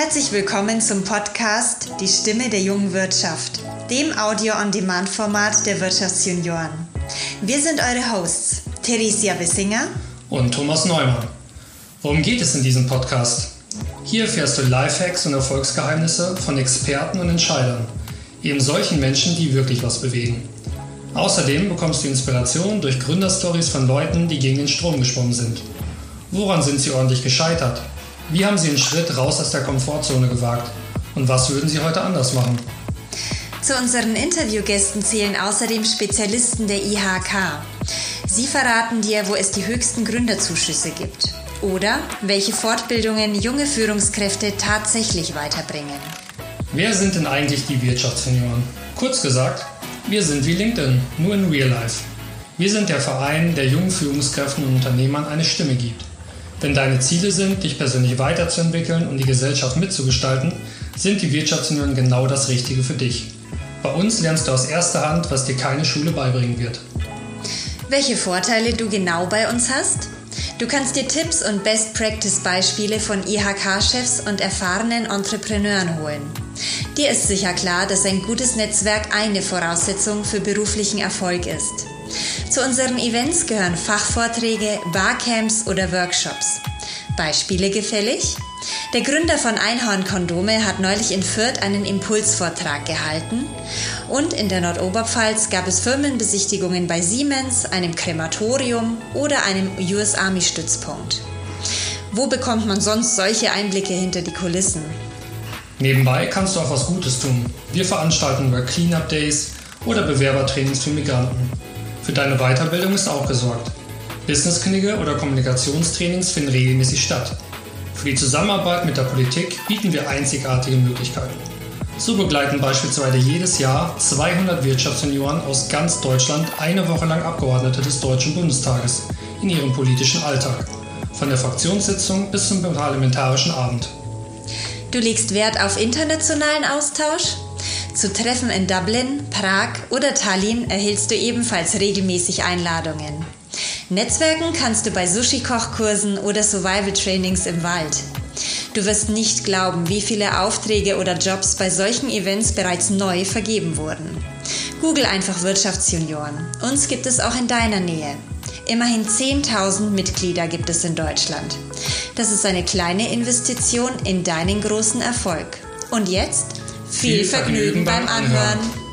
Herzlich willkommen zum Podcast Die Stimme der jungen Wirtschaft, dem Audio-on-Demand-Format der Wirtschaftsjunioren. Wir sind eure Hosts, Theresia Wissinger und Thomas Neumann. Worum geht es in diesem Podcast? Hier erfährst du Lifehacks und Erfolgsgeheimnisse von Experten und Entscheidern, eben solchen Menschen, die wirklich was bewegen. Außerdem bekommst du Inspiration durch Gründerstories von Leuten, die gegen den Strom geschwommen sind. Woran sind sie ordentlich gescheitert? Wie haben Sie einen Schritt raus aus der Komfortzone gewagt? Und was würden Sie heute anders machen? Zu unseren Interviewgästen zählen außerdem Spezialisten der IHK. Sie verraten dir, wo es die höchsten Gründerzuschüsse gibt oder welche Fortbildungen junge Führungskräfte tatsächlich weiterbringen. Wer sind denn eigentlich die Wirtschaftssenioren? Kurz gesagt, wir sind wie LinkedIn, nur in Real Life. Wir sind der Verein, der jungen Führungskräften und Unternehmern eine Stimme gibt. Wenn deine Ziele sind, dich persönlich weiterzuentwickeln und die Gesellschaft mitzugestalten, sind die Wirtschaftsunion genau das Richtige für dich. Bei uns lernst du aus erster Hand, was dir keine Schule beibringen wird. Welche Vorteile du genau bei uns hast? Du kannst dir Tipps und Best Practice Beispiele von IHK-Chefs und erfahrenen Entrepreneuren holen. Dir ist sicher klar, dass ein gutes Netzwerk eine Voraussetzung für beruflichen Erfolg ist. Zu unseren Events gehören Fachvorträge, Barcamps oder Workshops. Beispiele gefällig? Der Gründer von Einhorn Kondome hat neulich in Fürth einen Impulsvortrag gehalten und in der Nordoberpfalz gab es Firmenbesichtigungen bei Siemens, einem Krematorium oder einem US Army Stützpunkt. Wo bekommt man sonst solche Einblicke hinter die Kulissen? Nebenbei kannst du auch was Gutes tun. Wir veranstalten über Cleanup Days oder Bewerbertrainings für Migranten. Für deine Weiterbildung ist auch gesorgt. Businessknigge oder Kommunikationstrainings finden regelmäßig statt. Für die Zusammenarbeit mit der Politik bieten wir einzigartige Möglichkeiten. So begleiten beispielsweise jedes Jahr 200 Wirtschaftssenioren aus ganz Deutschland eine Woche lang Abgeordnete des Deutschen Bundestages in ihrem politischen Alltag, von der Fraktionssitzung bis zum parlamentarischen Abend. Du legst Wert auf internationalen Austausch? Zu Treffen in Dublin, Prag oder Tallinn erhältst du ebenfalls regelmäßig Einladungen. Netzwerken kannst du bei Sushi-Kochkursen oder Survival-Trainings im Wald. Du wirst nicht glauben, wie viele Aufträge oder Jobs bei solchen Events bereits neu vergeben wurden. Google einfach Wirtschaftsjunioren. Uns gibt es auch in deiner Nähe. Immerhin 10.000 Mitglieder gibt es in Deutschland. Das ist eine kleine Investition in deinen großen Erfolg. Und jetzt viel Vergnügen beim Anhören.